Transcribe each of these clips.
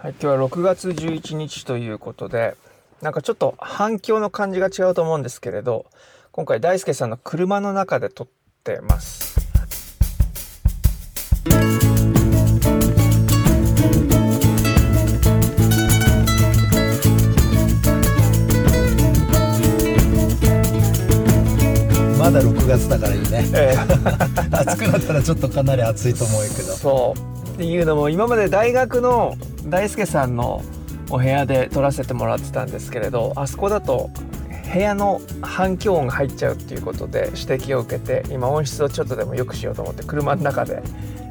はい、今日は6月11日ということで、なんかちょっと反響の感じが違うと思うんですけれど、今回大輔さんの車の中で撮ってます。まだ6月だからいいね。え。暑くなったらちょっとかなり暑いと思うけど。そう。っていうのも今まで大学の大輔さんのお部屋で撮らせてもらってたんですけれどあそこだと部屋の反響音が入っちゃうっていうことで指摘を受けて今音質をちょっとでも良くしようと思って車の中で、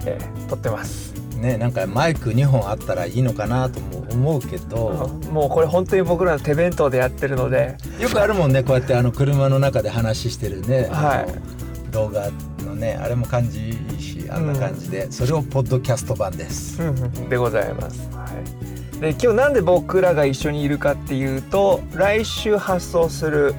えー撮ってます。ねなんかマイク2本あったらいいのかなとも思うけど。もうこれ本当に僕らの手弁当でやってるので。よくあるもんねこうやってあの車の中で話してるね、はい。動画のねあれも感じいいしあんな感じで、それをポッドキャスト版です、でございます。はい、で今日なんで僕らが一緒にいるかっていうと来週発送する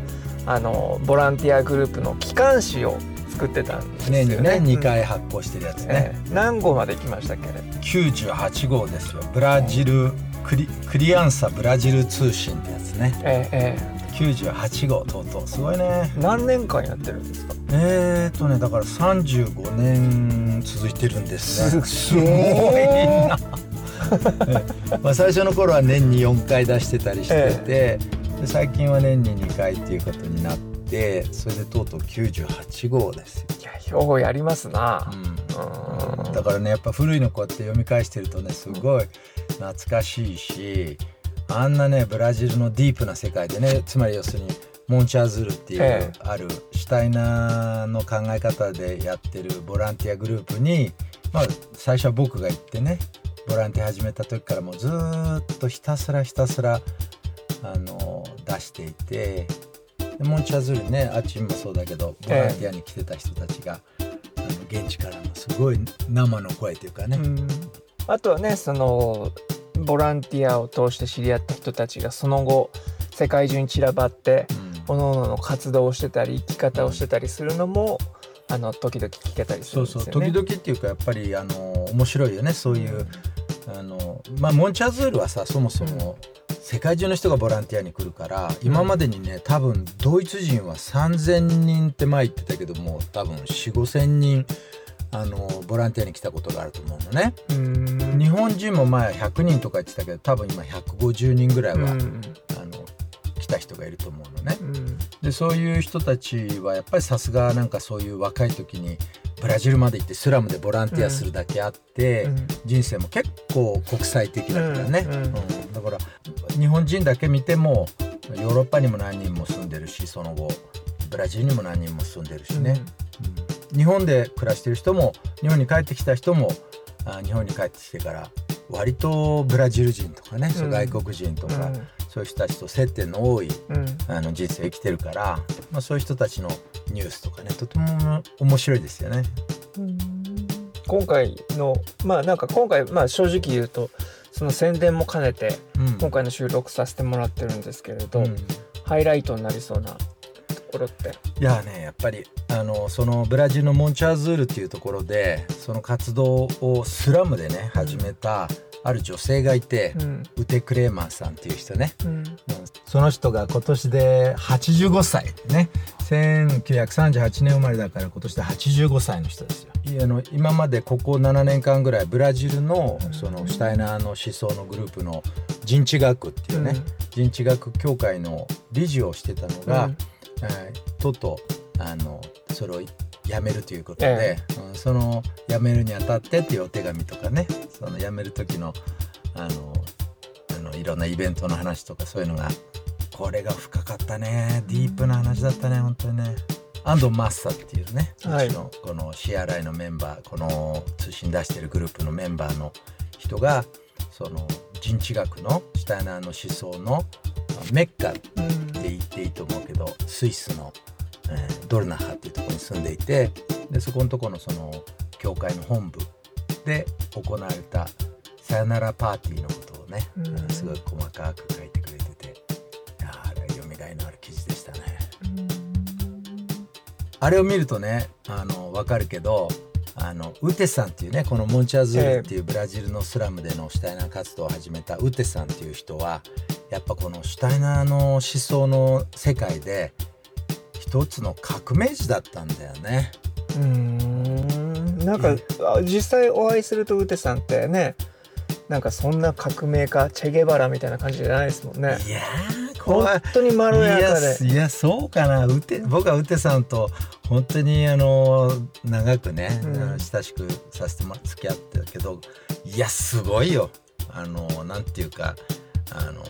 あのボランティアグループの機関誌を作ってたんですよね。年にねうん。2回発行してるやつね、ええ。何号まで行きましたっけ？ね。98号ですよ。ブラジルクリクリアンサブラジル通信ってやつね。えええ98号とうとう。すごいね。え何年間やってるんですか？えーとねだから35年続いてるんですね。すごいな。まあ最初の頃は年に4回出してたりしてて、で最近は年に2回っていうことになってそれでとうとう98号ですよ、いや標語やりますな。うん。だからねやっぱ古いのこうやって読み返してるとねすごい懐かしいしあんなねブラジルのディープな世界でねつまり要するにモンチャーズルっていう、ええ。あるシュタイナーの考え方でやってるボランティアグループに、まあ、最初は僕が行ってねボランティア始めた時からもうずーっとひたすらひたすらあの出していてでモンチャーズルねあっちもそうだけどボランティアに来てた人たちが、あの現地からのすごい生の声というかね、うん。あとはねそのボランティアを通して知り合った人たちがその後世界中に散らばって各々の活動をしてたり生き方をしてたりするのもあの時々聞けたりするそうんですよね。そう時々っていうかやっぱりあの面白いよね。そういう、あのまあモンチャーズールはさそもそも世界中の人がボランティアに来るから、今までにね多分ドイツ人は3,000人って前言ってたけども多分4,5,000人あのボランティアに来たことがあると思うのね。うん。日本人も前100人とか言ってたけど多分今150人ぐらいは、うん。あの来た人がいると思うのね。うん。でそういう人たちはやっぱりさすがなんかそういう若い時にブラジルまで行ってスラムでボランティアするだけあって、うん。人生も結構国際的だからね、うん。うん。だから日本人だけ見てもヨーロッパにも何人も住んでるしその後ブラジルにも何人も住んでるしね、うん。日本で暮らしてる人も日本に帰ってきた人もあ日本に帰ってきてから割とブラジル人とかね、そううん外国人とか、うん。そういう人たちと接点の多いうん。あの人生を生きてるから、まあ、そういう人たちのニュースとかねとても面白いですよね。今回のまあなんか今回まあ正直言うとその宣伝も兼ねてうん。今回の収録させてもらってるんですけれど、うん。ハイライトになりそうなところって。いやねやっぱりあのそのブラジルのモンチャーズールっていうところでその活動をスラムでね始めたある女性がいて、うん。ウテ・クレーマンさんっていう人ね、うん。うん。その人が今年で85歳ね1938年生まれだから今年で85歳の人ですよ。いあの今までここ7年間ぐらいブラジルのそのシュタイナーの思想のグループの人知学っていうね、人知学協会の理事をしてたのが、うん。えーとうとうあのそれを辞めるということでえ、うんその辞めるにあたってっていうお手紙とかねその辞める時のあのあのいろんなイベントの話とかそういうのがこれが深かったね。ディープな話だったね本当にね。安藤マッサっていうね、はい。うちのこの CRI のメンバーこの通信出してるグループのメンバーの人がその人知学のシュタイナーの思想のメッカうんって言っていいと思うけどスイスの、えードルナハっていうところに住んでいてでそこのところのその教会の本部で行われたさよならパーティーのことをね、うんすごい細かく書いてくれてーあれは読みがいのある記事でしたね。あれを見るとねあの分かるけどあのウテさんっていうねこのモンチャズールっていうブラジルのスラムでのシュタイナー活動を始めたウテさんっていう人はやっぱこのシュタイナーの思想の世界で一つの革命児だったんだよね。うーんなんか、あ実際お会いするとウテさんってねなんかそんな革命家チェゲバラみたいな感じじゃないですもんねいやー本当にまろやかで。いやそうかな。うて僕はうてさんと本当にあの長くね、うん。親しくさせてもら付き合ってたけどいやすごいよ。あのなんていうかあの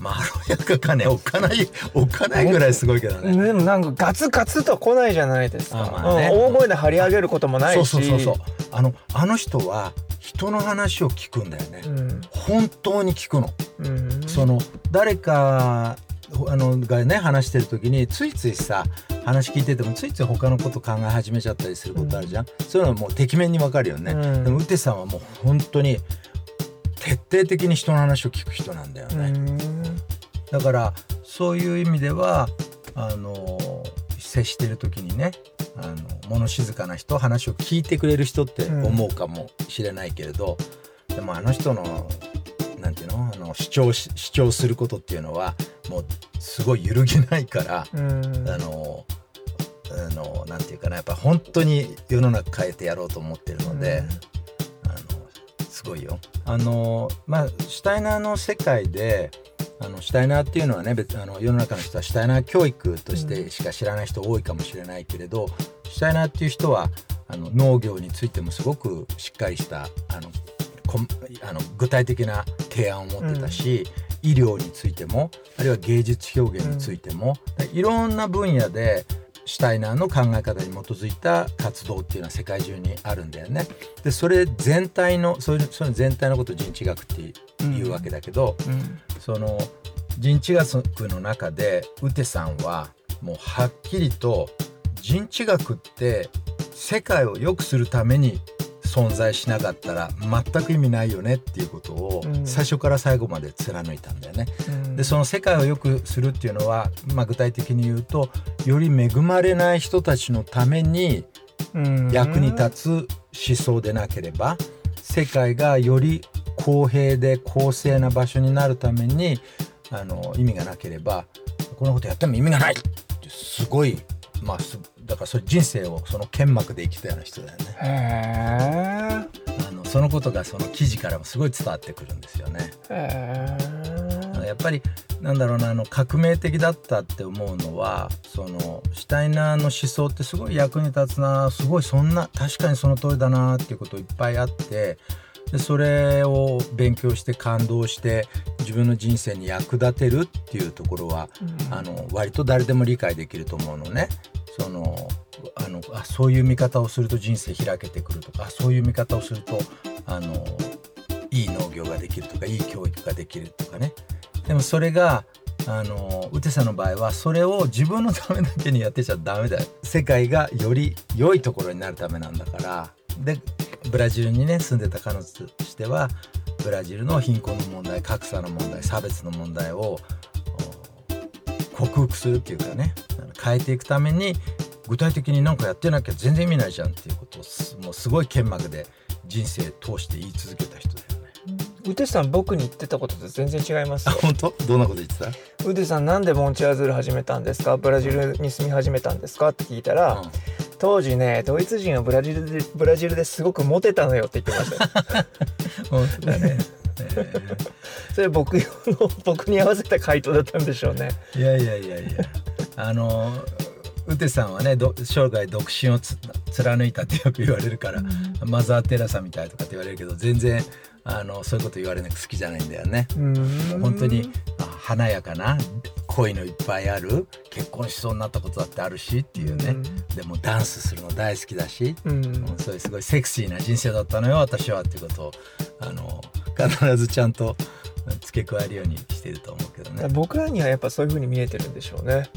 まろやかかねおっかないおっかないぐらいすごいけどね。でもなんかガツガツとは来ないじゃないですか、あまあね。うん大声で張り上げることもないし。そうそうそうそう。あのあの人は人の話を聞くんだよね、うん。本当に聞くの。うん。その誰かあのがね話してる時についついさ話聞いててもついつい他のこと考え始めちゃったりすることあるじゃん、そういうのはもうてきめんにわかるよね、うん。でもうてさんはもう本当に徹底的に人の話を聞く人なんだようね、ん。だからそういう意味ではあの接してる時にねあの物静かな人話を聞いてくれる人って思うかもしれないけれど、でもあの人のなんていうの？あの主張し主張することっていうのはもうすごい揺るぎないから、うん。あのあのなんていうかなやっぱ本当に世の中変えてやろうと思ってるので、あのすごいよ。あのまあシュタイナーの世界であのシュタイナーっていうのはね別あの世の中の人はシュタイナー教育としてしか知らない人多いかもしれないけれど、シュタイナーっていう人はあの農業についてもすごくしっかりしたあのあの具体的な提案を持ってたし、医療についてもあるいは芸術表現についても、いろんな分野でシュタイナーの考え方に基づいた活動っていうのは世界中にあるんだよね。でそれ全体のそういうその全体のことを人知学っていうわけだけど、うん。その人知学の中でウテさんはもうはっきりと人知学って世界を良くするために存在しなかったら全く意味ないよねっていうことをうん。最初から最後まで貫いたんだよね。うん。でその世界を良くするっていうのは、まあ、具体的に言うとより恵まれない人たちのためにうん。役に立つ思想でなければ世界がより公平で公正な場所になるためにあの意味がなければこのことやっても意味がないってすごいまあすだからそれ人生をその剣幕で生きたような人だよね。へあのそのことがその記事からもすごい伝わってくるんですよね。やっぱりなんだろうなあの革命的だったって思うのはそのシュタイナーの思想ってすごい役に立つなすごいそんな確かにその通りだなっていうこといっぱいあってでそれを勉強して感動して自分の人生に役立てるっていうところは、うん。あの割と誰でも理解できると思うのね。そのあのあそういう見方をすると人生開けてくるとかあそういう見方をするとあのいい農業ができるとかいい教育ができるとかね。でもそれがあのウテさんの場合はそれを自分のためだけにやってちゃダメだよ。世界がより良いところになるためなんだから。でブラジルにね住んでた彼女としてはブラジルの貧困の問題格差の問題差別の問題をお克服するっていうかね変えていくために具体的に何かやってなきゃ全然意味ないじゃんっていうことをすもうすごい剣幕で人生通して言い続けた人だよね。うてさん僕に言ってたことと全然違いますあよ本当？どんなこと言ってた？うてさんなんでモンチアズール始めたんですか？ブラジルに住み始めたんですか？って聞いたら、うん当時ねドイツ人はブラジルでブラジルですごくモテたのよって言ってました。よ 本当だね。え それ僕用の僕に合わせた回答だったんでしょうね。ーいやいやいやいや。あのウテさんはねど生涯独身をつ貫いたってよく言われるから、マザー・テラサみたいとかって言われるけど全然あのそういうこと言われるの好きじゃないんだよね。うん本当にあ華やかな恋のいっぱいある結婚しそうになったことだってあるしっていうね、でもダンスするの大好きだし、うんうんそういうすごいセクシーな人生だったのよ私はっていうことをあの必ずちゃんと付け加えるようにしてると思うけどね。僕らにはやっぱそういう風に見えてるんでしょうね。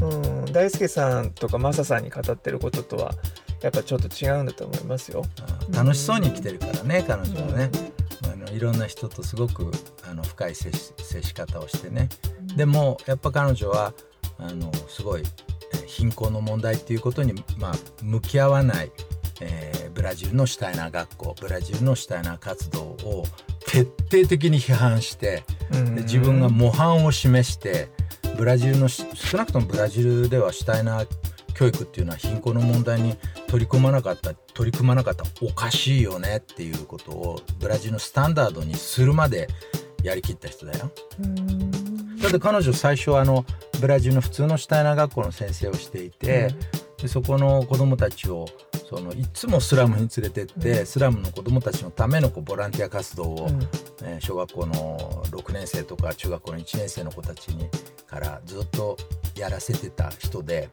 うん、大輔さんとかマサさんに語ってることとはやっぱちょっと違うんだと思いますよ。うん楽しそうに生きてるからね彼女はね、いろんな人とすごくあの深い接し接し方をしてね。でもやっぱ彼女はあのすごいえー貧困の問題っていうことに、まあ、向き合わない、えーブブラジルのシュタイナー学校ブラジルのシュタイナー活動を徹底的に批判してで自分が模範を示してブラジルの少なくともブラジルではシュタイナー教育っていうのは貧困の問題に取り組まなかった取り組まなかったおかしいよねっていうことをブラジルのスタンダードにするまでやりきった人だよ。だって彼女最初はあのブラジルの普通のシュタイナー学校の先生をしていて、でそこの子どもたちをそのいつもスラムに連れてって、スラムの子どもたちのためのこうボランティア活動を、えー、小学校の6年生とか中学校の1年生の子たちにからずっとやらせてた人で、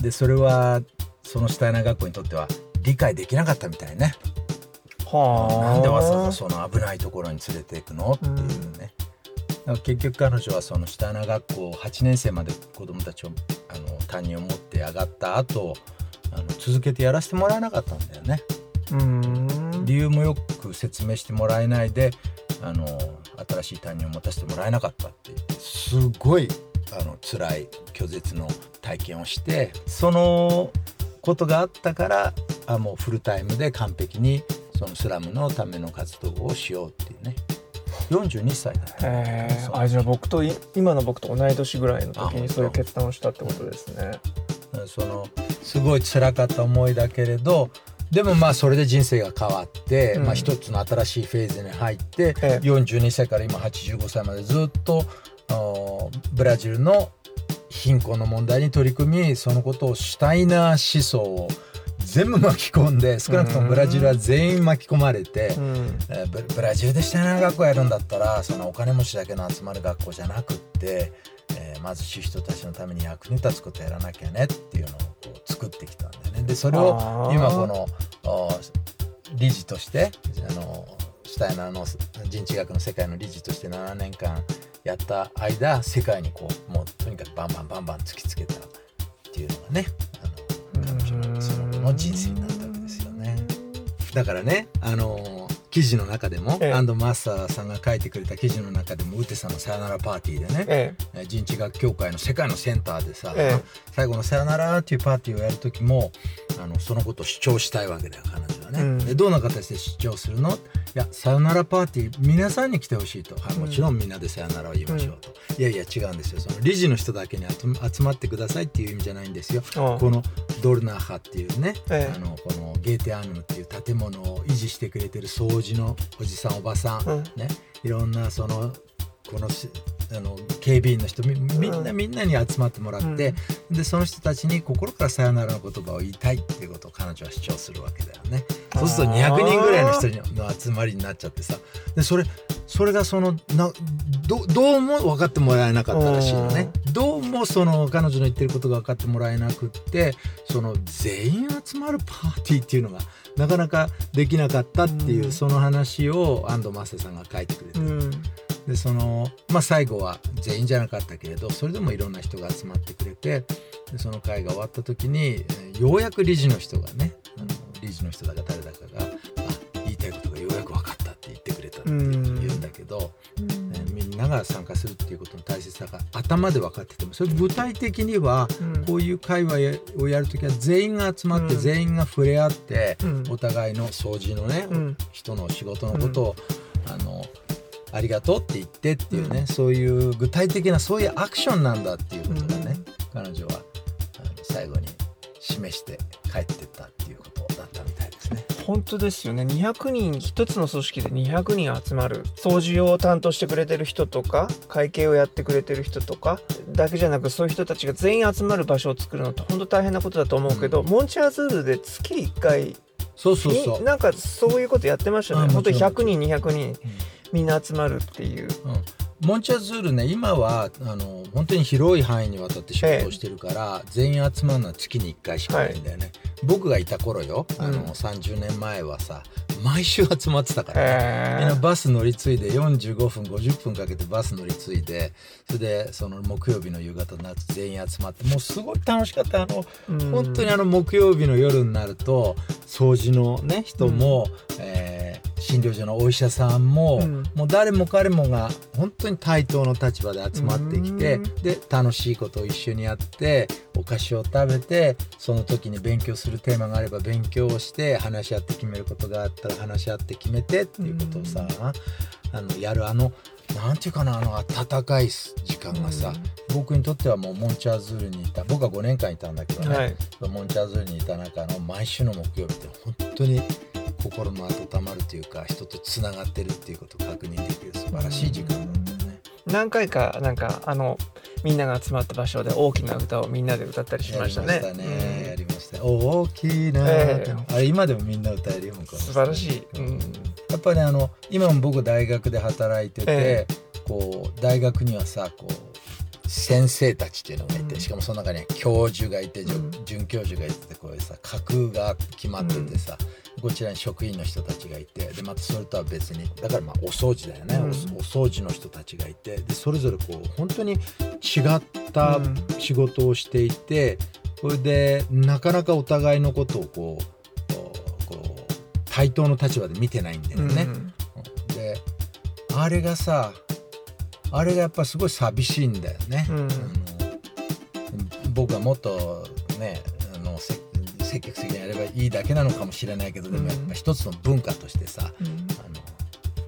でそれはそのシュタイナー学校にとっては理解できなかったみたいね。はあ、なんでわざわざその危ないところに連れていくのっていうね。結局彼女はそのシュタイナー学校8年生まで子どもたちをあの担任を持って上がった後あの続けてやらせてもらえなかったんだよね。理由もよく説明してもらえないであの新しい担任を持たせてもらえなかったってすごいあの辛い拒絶の体験をしてそのことがあったからあもうフルタイムで完璧にそのスラムのための活動をしようっていうね。42歳だったへえあじゃあ僕と今の僕と同い年ぐらいの時にそう。いう決断をしたってことですね。そのすごい辛かった思いだけれどでもまあそれで人生が変わって、うん、まあ一つの新しいフェーズに入って、ええ、42歳から今85歳までずっとブラジルの貧困の問題に取り組みそのことをシュタイナー思想を全部巻き込んで少なくともブラジルは全員巻き込まれて、うん、えー、ブラジルでシュタイナー学校やるんだったらそのお金持ちだけの集まる学校じゃなくって、えー、貧しい人たちのために役に立つことやらなきゃねっていうのをこう作ってきたんだよね。でそれを今この理事としてあのシュタイナーの人知学の世界の理事として7年間やった間世界にこうもうとにかくバンバンバンバン突きつけたっていうのがねあの彼女のその人生になったわけですよね。だからねあの記事の中でも、ええ、アンドマスターさんが書いてくれた記事の中でもウテさんのさよならパーティーでね、ええ、人知学協会の世界のセンターでさ、え、最後のさよならっていうパーティーをやる時もあのそのことを主張したいわけだよ彼女はね。うん、でどんな形で主張するの？やさよならパーティー皆さんに来てほしいと、はい、もちろんみんなでさよならを言いましょうと、うん、いやいや違うんですよ。その理事の人だけに集まってくださいっていう意味じゃないんですよ。このドルナーハっていうね、ええ、あのこのゲーテアーヌっていう建物を維持してくれてる掃除のおじさんおばさん、うん、ね。いろんなそのこのあの警備員の人みん。なみんなに集まってもらって、うん、でその人たちに心からさよならの言葉を言いたいっていうことを彼女は主張するわけだよね。そうすると200人ぐらいの人の集まりになっちゃってさ。でそれそれがそのなどどうも分かってもらえなかったらしいのね。どうもその彼女の言ってることが分かってもらえなくってその全員集まるパーティーっていうのがなかなかできなかったっていう、その話を安藤正さんが書いてくれてる。でそのまあ最後は全員じゃなかったけれどそれでもいろんな人が集まってくれてでその会が終わった時にようやく理事の人がねあの理事の人だか誰だかがあ言いたいことがようやく分かったって言ってくれたって言うんだけど、ね、みんなが参加するっていうことの大切さが頭で分かっててもそれ具体的にはこういう会話をやる時は全員が集まって全員が触れ合ってお互いの掃除のね人の仕事のことをあのありがとうって言ってっていうね、うん、そういう具体的なそういうアクションなんだっていうことがね、うん、彼女は最後に示して帰ってったっていうことだったみたいです。ね。本当ですよね。200人一つの組織で200人集まる。掃除を担当してくれてる人とか会計をやってくれてる人とかだけじゃなくそういう人たちが全員集まる場所を作るのって本当大変なことだと思うけど、うん、モンチャーズールで月1回そうそうそう。なんかそういうことやってましたね。本当に100人200人。うん。みんな集まるっていう。うんモンチャズールね今はあの本当に広い範囲にわたって仕事をしてるから、ええ、全員集まるのは月に1回しかないんだよね、はい、僕がいた頃よ。あの、うん、30年前はさ毎週集まってたから、ね、みんなバス乗り継いで45分50分かけてバス乗り継いでそれでその木曜日の夕方になって全員集まってもうすごい楽しかった。あの、うん、本当にあの木曜日の夜になると掃除のね人も、うん、えー診療所のお医者さんも、うん。もう誰も彼もが本当に対等の立場で集まってきてうん。で楽しいことを一緒にやってお菓子を食べてその時に勉強するテーマがあれば勉強をして話し合って決めることがあったら話し合って決めてっていうことをさ、あのやるあのなんていうかなあの温かい時間がさ、僕にとってはもうモンチャーズールにいた僕は5年間いたんだけどね、はい。モンチャーズールにいた中の毎週の木曜日って本当に心の温まるというか人とつながってるっていうことを確認できる素晴らしい時間だったよね。何回かなんかあのみんなが集まった場所で大きな歌をみんなで歌ったりしましたね。やりましたね。やりました。大きな、ええあれ今でもみんな歌えるよ向こう素晴らしい。うんやっぱりあの今も僕大学で働いてて、えこう大学にはさこう先生たちっていうのがいて、うん。しかもその中には教授がいて、准教授がいてこういうさ架空が決まっててさ、こちらに職員の人たちがいてでまたそれとは別にだからまあお掃除だよね、うん。おお掃除の人たちがいてでそれぞれこう本当に違ったうん。仕事をしていて、それでなかなかお互いのことをこうこうこう対等の立場で見てないんだよね。うん。であれがさあれがやっぱすごい寂しいんだよね。うん。あの僕はもっとねあのせ積極的にやればいいだけなのかもしれないけどでもやっぱ一つの文化としてさ、うん。あ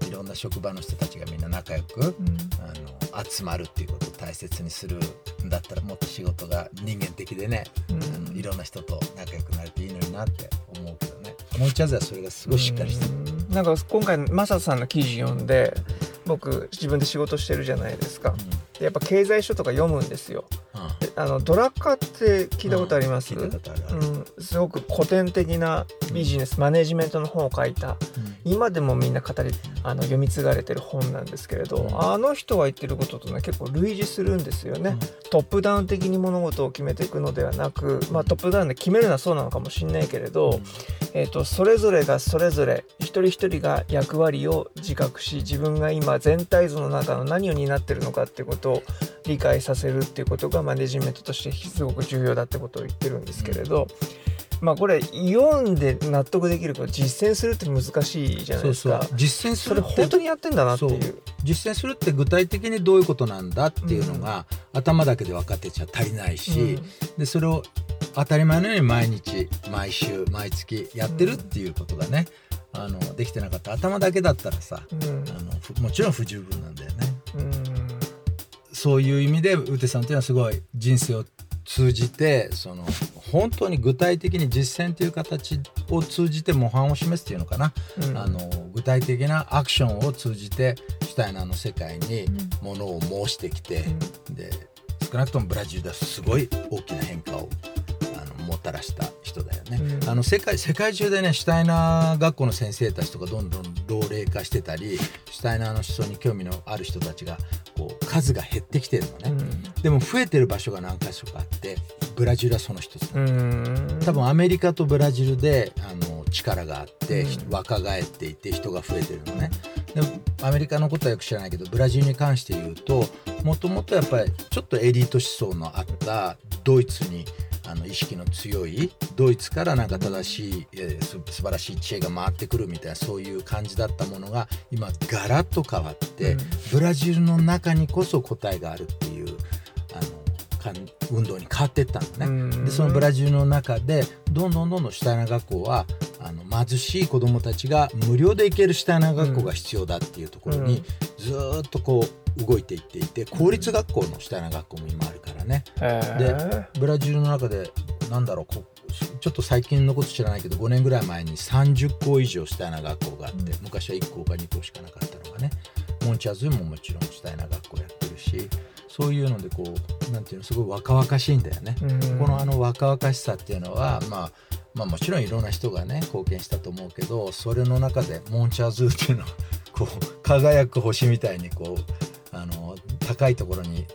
のいろんな職場の人たちがみんな仲良く、うん。あの集まるっていうことを大切にするんだったらもっと仕事が人間的でね、あのいろんな人と仲良くなれていいのになって思うけどね。モンチャーズはそれがすごいしっかりしてる。うん。なんか今回マサさんの記事読んで僕自分で仕事してるじゃないですか。でやっぱ経済書とか読むんですよ。であのドラッカーって聞いたことあります、うん、すごく古典的なビジネス、マネジメントの本を書いた今でもみんな語りあの読み継がれてる本なんですけれど、うん。あの人が言ってることとね結構類似するんですよね、トップダウン的に物事を決めていくのではなく、まあ、トップダウンで決めるのはそうなのかもしれないけれど、えー、とそれぞれがそれぞれ一人一人が役割を自覚し自分が今全体像の中の何を担ってるのかっていうことを理解させるっていうことがマネジメントとしてすごく重要だってことを言ってるんですけれど、まあこれ読んで納得できるけど実践するって難しいじゃないですか。そうそう。実践するって本当にやってんだなっていう。実践するって具体的にどういうことなんだっていうのが、頭だけで分かってちゃ足りないし、でそれを当たり前のように毎日毎週毎月やってるっていうことがね、あのできてなかった。頭だけだったらさうんうん。あのふもちろん不十分なんだよね。うん。そういう意味でウテさんっていうのはすごい人生を通じてその本当に具体的に実践という形を通じて模範を示すっていうのかな、うん。あの具体的なアクションを通じてシュタイナーの世界にものを申してきて、で少なくともブラジルではすごい大きな変化をもたらした人だよね。うん。あの世界世界中でねシュタイナー学校の先生たちとかどんどん老齢化してたりシュタイナーの思想に興味のある人たちがこう数が減ってきてるのね、でも増えてる場所が何か所かあってブラジルはその一つう、ん。多分アメリカとブラジルであの力があって、うん。若返っていて人が増えてるのね。でもアメリカのことはよく知らないけどブラジルに関して言うともともとやっぱりちょっとエリート思想のあったドイツにあの意識の強いドイツからなんか正しい、えーす素晴らしい知恵が回ってくるみたいなそういう感じだったものが今ガラッと変わって、うん。ブラジルの中にこそ答えがあるっていうあの運動に変わっていったのね。うん。でそのブラジルの中でどんどんどんどんシュタイナー学校はあの貧しい子どもたちが無料で行けるシュタイナー学校が必要だっていうところに、ずーっとこう動いていっていて公立学校のシュタイナー学校も今あるからね。へブラジルの中でなんだろうこちょっと最近のこと知らないけど5年ぐらい前に30校以上シュタイナー学校があって、うん。昔は1校か2校しかなかったのがねモンチャーズももちろんシュタイナー学校やってるしそういうのでこうなんていうのすごい若々しいんだよね。ーこのあの若々しさっていうのは、まあ、まあもちろんいろんな人がね貢献したと思うけどそれの中でモンチャーズーっていうのはこう輝く星みたいにこうあの高いところに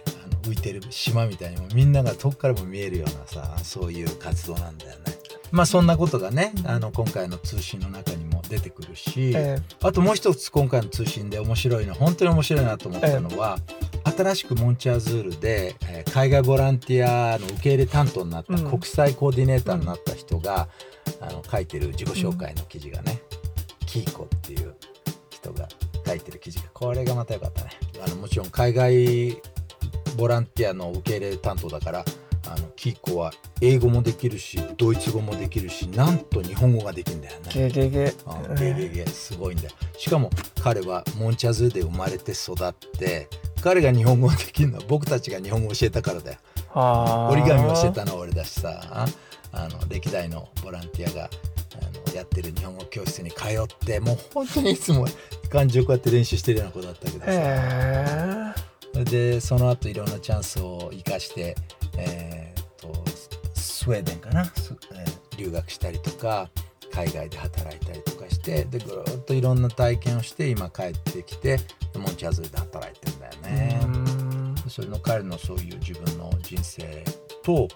浮いてる島みたいにもみんなが遠くからも見えるようなさそういう活動なんだよね。まあそんなことがねあの今回の通信の中にも出てくるし、えあともう一つ今回の通信で面白いの本当に面白いなと思ったのは、新しくモンチャーズールで、えー海外ボランティアの受け入れ担当になった、うん。国際コーディネーターになった人が、あの書いてる自己紹介の記事がね、キーコっていう人が書いてる記事がこれがまた良かったねあのもちろん海外ボランティアの受け入れ担当だからあのキーコは英語もできるしドイツ語もできるしなんと日本語ができるんだよね。ゲゲゲ。うんゲゲゲ。すごいんだよ。しかも彼はモンチャズで生まれて育って彼が日本語ができるのは僕たちが日本語を教えたからだよ。はあ折り紙教えたのは俺だしさ。あの歴代のボランティアがあのやってる日本語教室に通ってもう本当にいつも漢字をこうやって練習してるような子だったけどさ。へそれでその後いろんなチャンスを生かして、えーとスウェーデンかな、スえー留学したりとか海外で働いたりとかしてでぐるっといろんな体験をして今帰ってきてモンチャズで働いてんだよえね。うん。それの彼のそういう自分の人生とお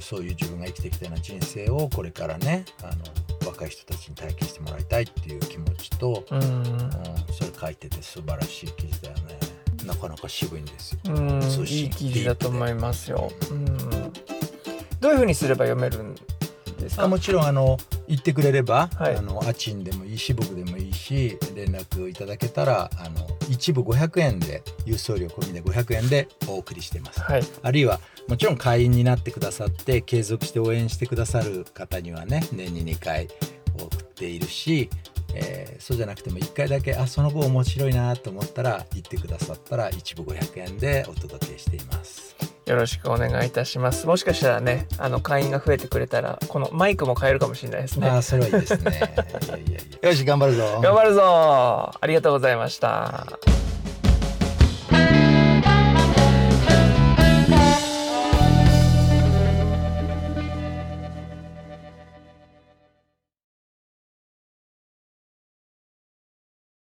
そういう自分が生きてきたような人生をこれからねあの若い人たちに体験してもらいたいっていう気持ちと、うん。うん、それ書いてて素晴らしい記事だよね。なかなか渋いんですよ。うん。いい記事だと思いますよ。うん。どういうふうにすれば読めるんですか？あもちろんあの言ってくれれば、はいあのアチンでもいいし僕でもいいし連絡いただけたらあの一部500円で郵送料込みで500円でお送りしています。はいあるいはもちろん会員になってくださって継続して応援してくださる方にはね年に2回送っているし、えーそうじゃなくても1回だけあその後面白いなと思ったら言ってくださったら一部500円でお届けしています。よろしくお願いいたします。もしかしたらねあの会員が増えてくれたらこのマイクも買えるかもしれないですね。ああそれはいいですね。いやいやいやよし頑張るぞ。頑張るぞありがとうございました。